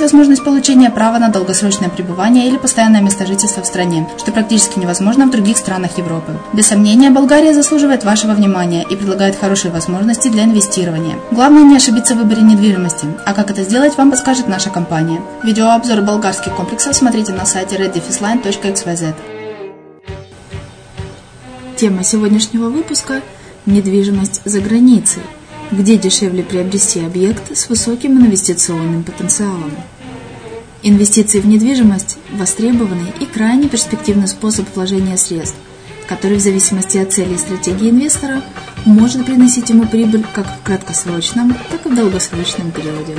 возможность получения права на долгосрочное пребывание или постоянное место жительства в стране, что практически невозможно в других странах Европы. Без сомнения, Болгария заслуживает вашего внимания и предлагает хорошие возможности для инвестирования. Главное не ошибиться в выборе недвижимости, а как это сделать, вам подскажет наша компания. Видеообзор болгарских комплексов смотрите на сайте reddefisline.xyz. Тема сегодняшнего выпуска – недвижимость за границей, где дешевле приобрести объект с высоким инвестиционным потенциалом. Инвестиции в недвижимость – востребованный и крайне перспективный способ вложения средств, который в зависимости от цели и стратегии инвестора может приносить ему прибыль как в краткосрочном, так и в долгосрочном периоде.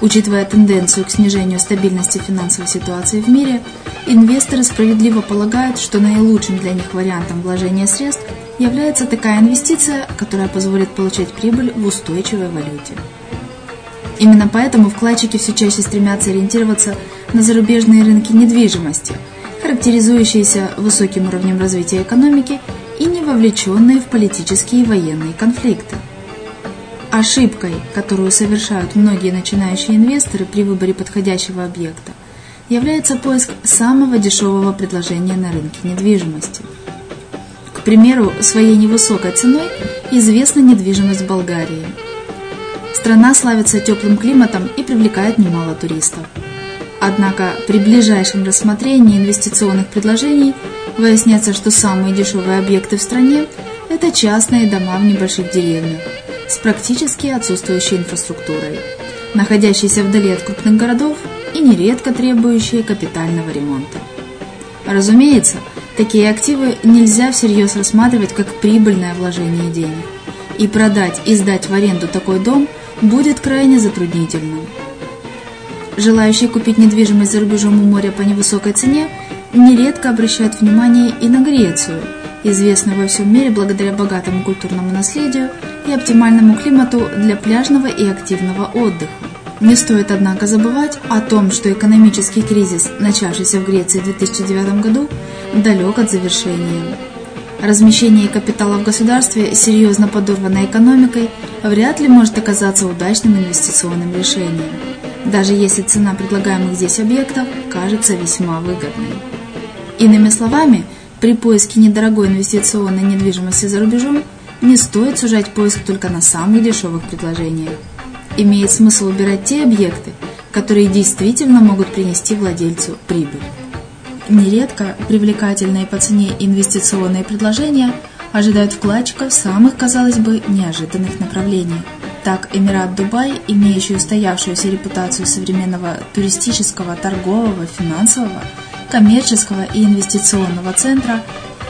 Учитывая тенденцию к снижению стабильности финансовой ситуации в мире, инвесторы справедливо полагают, что наилучшим для них вариантом вложения средств является такая инвестиция, которая позволит получать прибыль в устойчивой валюте. Именно поэтому вкладчики все чаще стремятся ориентироваться на зарубежные рынки недвижимости, характеризующиеся высоким уровнем развития экономики и не вовлеченные в политические и военные конфликты. Ошибкой, которую совершают многие начинающие инвесторы при выборе подходящего объекта, является поиск самого дешевого предложения на рынке недвижимости – примеру, своей невысокой ценой известна недвижимость Болгарии. Страна славится теплым климатом и привлекает немало туристов. Однако при ближайшем рассмотрении инвестиционных предложений выясняется, что самые дешевые объекты в стране – это частные дома в небольших деревнях, с практически отсутствующей инфраструктурой, находящиеся вдали от крупных городов и нередко требующие капитального ремонта. Разумеется, такие активы нельзя всерьез рассматривать как прибыльное вложение денег, и продать и сдать в аренду такой дом будет крайне затруднительным. Желающие купить недвижимость за рубежом у моря по невысокой цене нередко обращают внимание и на Грецию, известную во всем мире благодаря богатому культурному наследию и оптимальному климату для пляжного и активного отдыха. Не стоит, однако, забывать о том, что экономический кризис, начавшийся в Греции в 2009 году, далек от завершения. Размещение капитала в государстве, серьезно подорванной экономикой, вряд ли может оказаться удачным инвестиционным решением, даже если цена предлагаемых здесь объектов кажется весьма выгодной. Иными словами, при поиске недорогой инвестиционной недвижимости за рубежом не стоит сужать поиск только на самых дешевых предложениях. Имеет смысл выбирать те объекты, которые действительно могут принести владельцу прибыль. Нередко привлекательные по цене инвестиционные предложения ожидают вкладчиков в самых, казалось бы, неожиданных направлениях. Так, Эмират Дубай, имеющий устоявшуюся репутацию современного туристического, торгового, финансового, коммерческого и инвестиционного центра,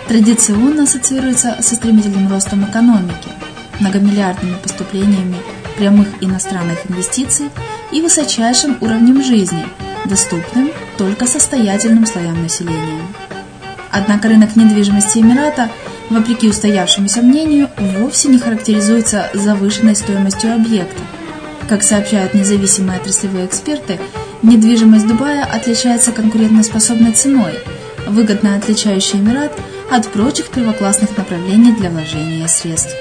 традиционно ассоциируется со стремительным ростом экономики, многомиллиардными поступлениями прямых иностранных инвестиций и высочайшим уровнем жизни, доступным только состоятельным слоям населения. Однако рынок недвижимости Эмирата, вопреки устоявшемуся мнению, вовсе не характеризуется завышенной стоимостью объекта. Как сообщают независимые отраслевые эксперты, недвижимость Дубая отличается конкурентоспособной ценой, выгодно отличающей Эмират от прочих первоклассных направлений для вложения средств.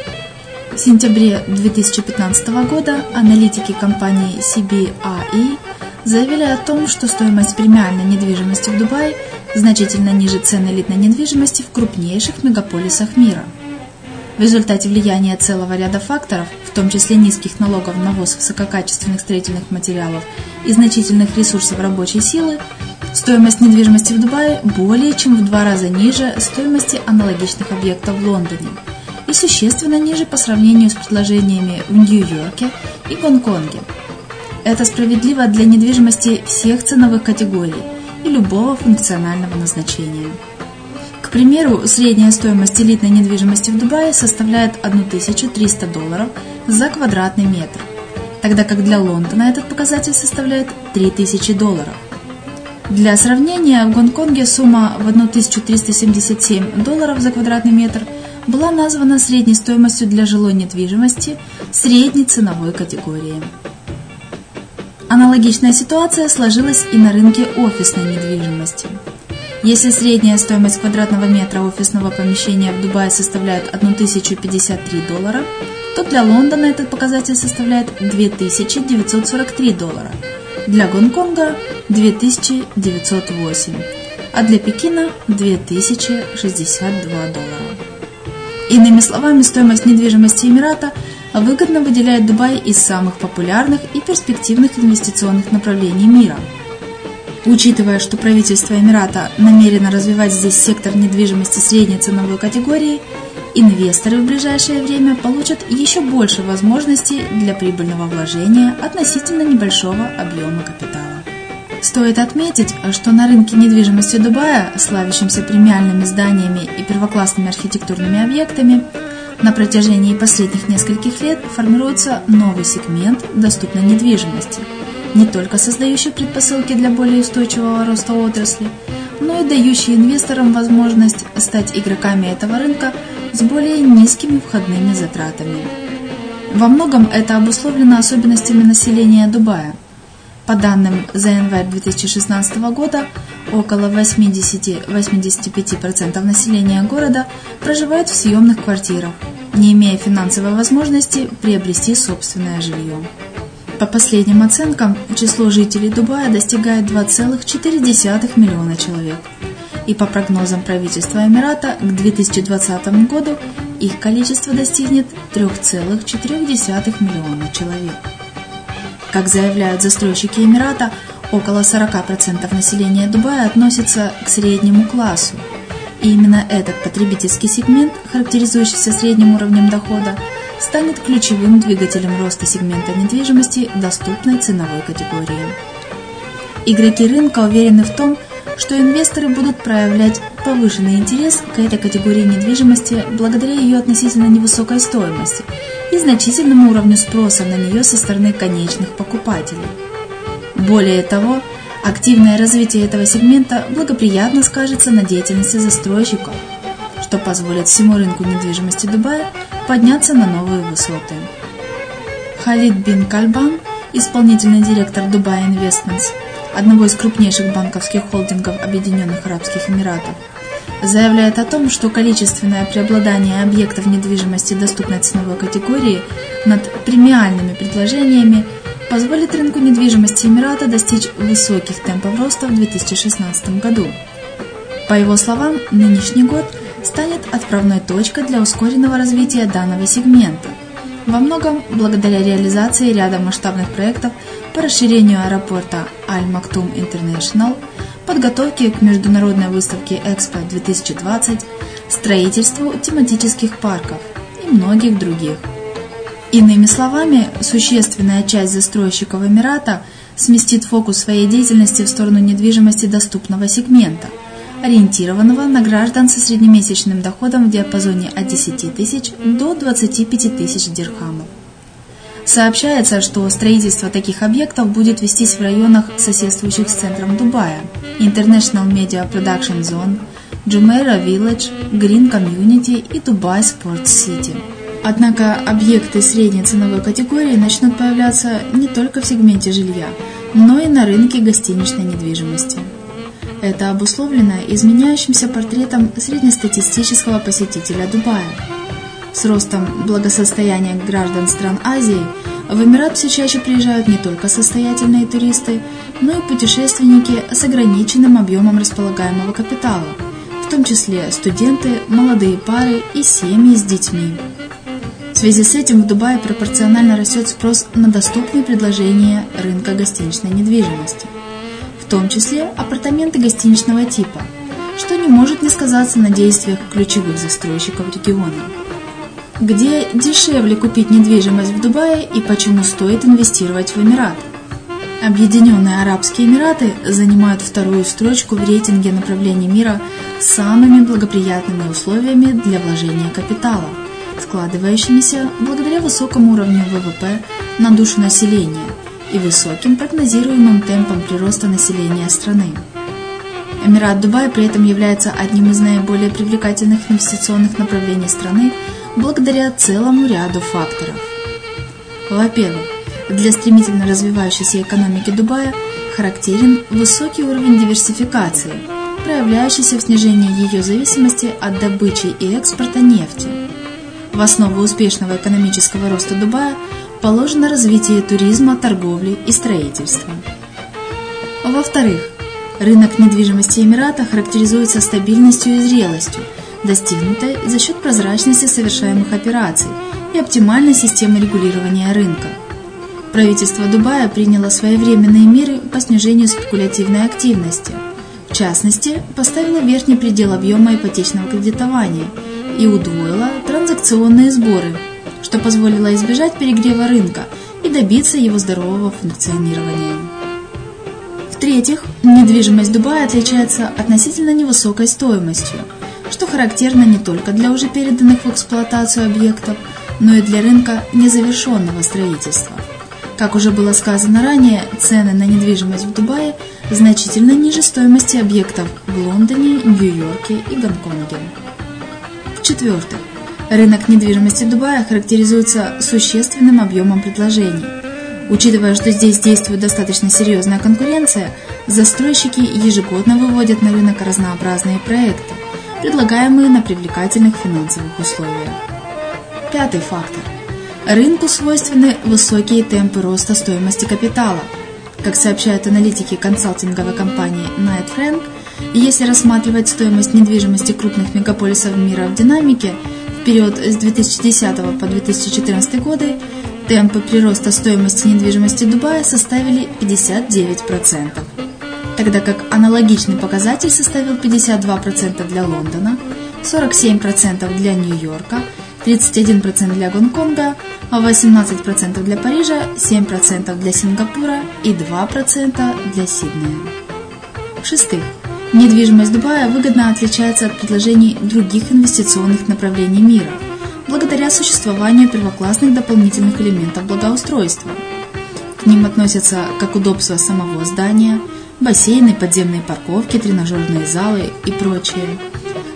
В сентябре 2015 года аналитики компании CBRE заявили о том, что стоимость премиальной недвижимости в Дубае значительно ниже цены элитной недвижимости в крупнейших мегаполисах мира. В результате влияния целого ряда факторов, в том числе низких налогов на ввоз высококачественных строительных материалов и значительных ресурсов рабочей силы, стоимость недвижимости в Дубае более чем в два раза ниже стоимости аналогичных объектов в Лондоне и существенно ниже по сравнению с предложениями в Нью-Йорке и Гонконге – это справедливо для недвижимости всех ценовых категорий и любого функционального назначения. К примеру, средняя стоимость элитной недвижимости в Дубае составляет 1300 долларов за квадратный метр, тогда как для Лондона этот показатель составляет 3000 долларов. Для сравнения, в Гонконге сумма в 1377 долларов за квадратный метр была названа средней стоимостью для жилой недвижимости средней ценовой категории. Аналогичная ситуация сложилась и на рынке офисной недвижимости. Если средняя стоимость квадратного метра офисного помещения в Дубае составляет 1053 доллара, то для Лондона этот показатель составляет 2943 доллара, для Гонконга 2908, а для Пекина 2062 доллара. Иными словами, стоимость недвижимости Эмирата – выгодно выделяет Дубай из самых популярных и перспективных инвестиционных направлений мира. Учитывая, что правительство Эмирата намерено развивать здесь сектор недвижимости средней ценовой категории, инвесторы в ближайшее время получат еще больше возможностей для прибыльного вложения относительно небольшого объема капитала. Стоит отметить, что на рынке недвижимости Дубая, славящемся премиальными зданиями и первоклассными архитектурными объектами, на протяжении последних нескольких лет формируется новый сегмент доступной недвижимости, не только создающий предпосылки для более устойчивого роста отрасли, но и дающий инвесторам возможность стать игроками этого рынка с более низкими входными затратами. Во многом это обусловлено особенностями населения Дубая. По данным за январь 2016 года, около 80-85% населения города проживают в съемных квартирах, не имея финансовой возможности приобрести собственное жилье. По последним оценкам, число жителей Дубая достигает 2,4 миллиона человек. И по прогнозам правительства Эмирата, к 2020 году их количество достигнет 3,4 миллиона человек. Как заявляют застройщики Эмирата, около 40% населения Дубая относится к среднему классу – и именно этот потребительский сегмент, характеризующийся средним уровнем дохода, станет ключевым двигателем роста сегмента недвижимости доступной ценовой категории. Игроки рынка уверены в том, что инвесторы будут проявлять повышенный интерес к этой категории недвижимости благодаря ее относительно невысокой стоимости и значительному уровню спроса на нее со стороны конечных покупателей. Более того, активное развитие этого сегмента благоприятно скажется на деятельности застройщиков, что позволит всему рынку недвижимости Дубая подняться на новые высоты. Халид бин Кальбан, исполнительный директор Dubai Investments, одного из крупнейших банковских холдингов Объединенных Арабских Эмиратов, заявляет о том, что количественное преобладание объектов недвижимости доступной ценовой категории над премиальными предложениями позволит рынку недвижимости Эмирата достичь высоких темпов роста в 2016 году. По его словам, нынешний год станет отправной точкой для ускоренного развития данного сегмента, во многом благодаря реализации ряда масштабных проектов по расширению аэропорта Аль-Мактум Интернешнл, подготовке к международной выставке Экспо 2020, строительству тематических парков и многих других. Иными словами, существенная часть застройщиков Эмирата сместит фокус своей деятельности в сторону недвижимости доступного сегмента, ориентированного на граждан со среднемесячным доходом в диапазоне от 10 тысяч до 25 тысяч дирхамов. Сообщается, что строительство таких объектов будет вестись в районах, соседствующих с центром Дубая, International Media Production Zone, Jumeirah Village, Green Community и Dubai Sports City. Однако объекты средней ценовой категории начнут появляться не только в сегменте жилья, но и на рынке гостиничной недвижимости. Это обусловлено изменяющимся портретом среднестатистического посетителя Дубая – с ростом благосостояния граждан стран Азии в Эмират все чаще приезжают не только состоятельные туристы, но и путешественники с ограниченным объемом располагаемого капитала, в том числе студенты, молодые пары и семьи с детьми. В связи с этим в Дубае пропорционально растет спрос на доступные предложения рынка гостиничной недвижимости, в том числе апартаменты гостиничного типа, что не может не сказаться на действиях ключевых застройщиков региона где дешевле купить недвижимость в Дубае и почему стоит инвестировать в Эмират. Объединенные Арабские Эмираты занимают вторую строчку в рейтинге направлений мира с самыми благоприятными условиями для вложения капитала, складывающимися благодаря высокому уровню ВВП на душу населения и высоким прогнозируемым темпам прироста населения страны. Эмират Дубай при этом является одним из наиболее привлекательных инвестиционных направлений страны благодаря целому ряду факторов. Во-первых, для стремительно развивающейся экономики Дубая характерен высокий уровень диверсификации, проявляющийся в снижении ее зависимости от добычи и экспорта нефти. В основу успешного экономического роста Дубая положено развитие туризма, торговли и строительства. Во-вторых, рынок недвижимости Эмирата характеризуется стабильностью и зрелостью – достигнутой за счет прозрачности совершаемых операций и оптимальной системы регулирования рынка. Правительство Дубая приняло своевременные меры по снижению спекулятивной активности. В частности, поставило верхний предел объема ипотечного кредитования и удвоило транзакционные сборы, что позволило избежать перегрева рынка и добиться его здорового функционирования. В-третьих, недвижимость Дубая отличается относительно невысокой стоимостью – что характерно не только для уже переданных в эксплуатацию объектов, но и для рынка незавершенного строительства. Как уже было сказано ранее, цены на недвижимость в Дубае значительно ниже стоимости объектов в Лондоне, Нью-Йорке и Гонконге. В-четвертых, рынок недвижимости Дубая характеризуется существенным объемом предложений. Учитывая, что здесь действует достаточно серьезная конкуренция, застройщики ежегодно выводят на рынок разнообразные проекты – предлагаемые на привлекательных финансовых условиях. Пятый фактор. Рынку свойственны высокие темпы роста стоимости капитала. Как сообщают аналитики консалтинговой компании Knight Frank, если рассматривать стоимость недвижимости крупных мегаполисов мира в динамике в период с 2010 по 2014 годы, темпы прироста стоимости недвижимости Дубая составили 59% тогда как аналогичный показатель составил 52% для Лондона, 47% для Нью-Йорка, 31% для Гонконга, 18% для Парижа, 7% для Сингапура и 2% для Сиднея. В-шестых, недвижимость Дубая выгодно отличается от предложений других инвестиционных направлений мира, благодаря существованию первоклассных дополнительных элементов благоустройства. К ним относятся как удобство самого здания, бассейны, подземные парковки, тренажерные залы и прочее,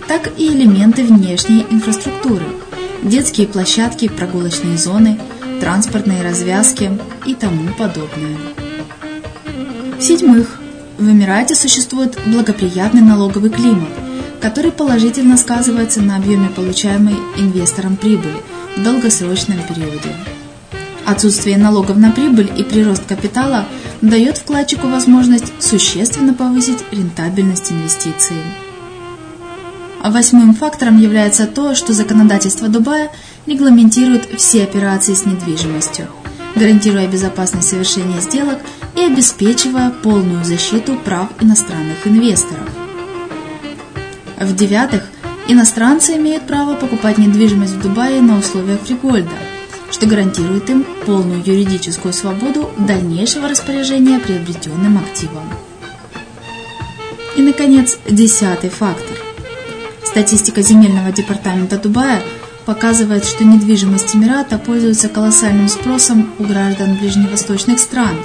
так и элементы внешней инфраструктуры – детские площадки, прогулочные зоны, транспортные развязки и тому подобное. В-седьмых, в Эмирате существует благоприятный налоговый климат, который положительно сказывается на объеме получаемой инвестором прибыли в долгосрочном периоде. Отсутствие налогов на прибыль и прирост капитала дает вкладчику возможность существенно повысить рентабельность инвестиций. А восьмым фактором является то, что законодательство Дубая регламентирует все операции с недвижимостью, гарантируя безопасность совершения сделок и обеспечивая полную защиту прав иностранных инвесторов. В-девятых, иностранцы имеют право покупать недвижимость в Дубае на условиях фригольда, что гарантирует им полную юридическую свободу дальнейшего распоряжения приобретенным активом. И, наконец, десятый фактор – Статистика земельного департамента Дубая показывает, что недвижимость Эмирата пользуется колоссальным спросом у граждан ближневосточных стран,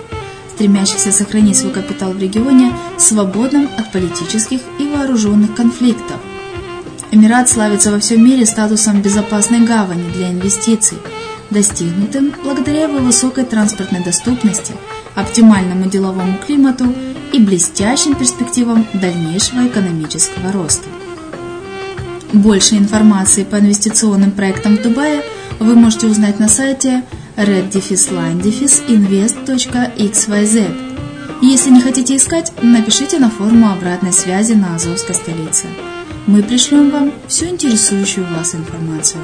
стремящихся сохранить свой капитал в регионе свободным от политических и вооруженных конфликтов. Эмират славится во всем мире статусом безопасной гавани для инвестиций, достигнутым благодаря его высокой транспортной доступности, оптимальному деловому климату и блестящим перспективам дальнейшего экономического роста. Больше информации по инвестиционным проектам в Дубае вы можете узнать на сайте red-line-invest.xyz. Если не хотите искать, напишите на форму обратной связи на Азовской столице. Мы пришлем вам всю интересующую вас информацию.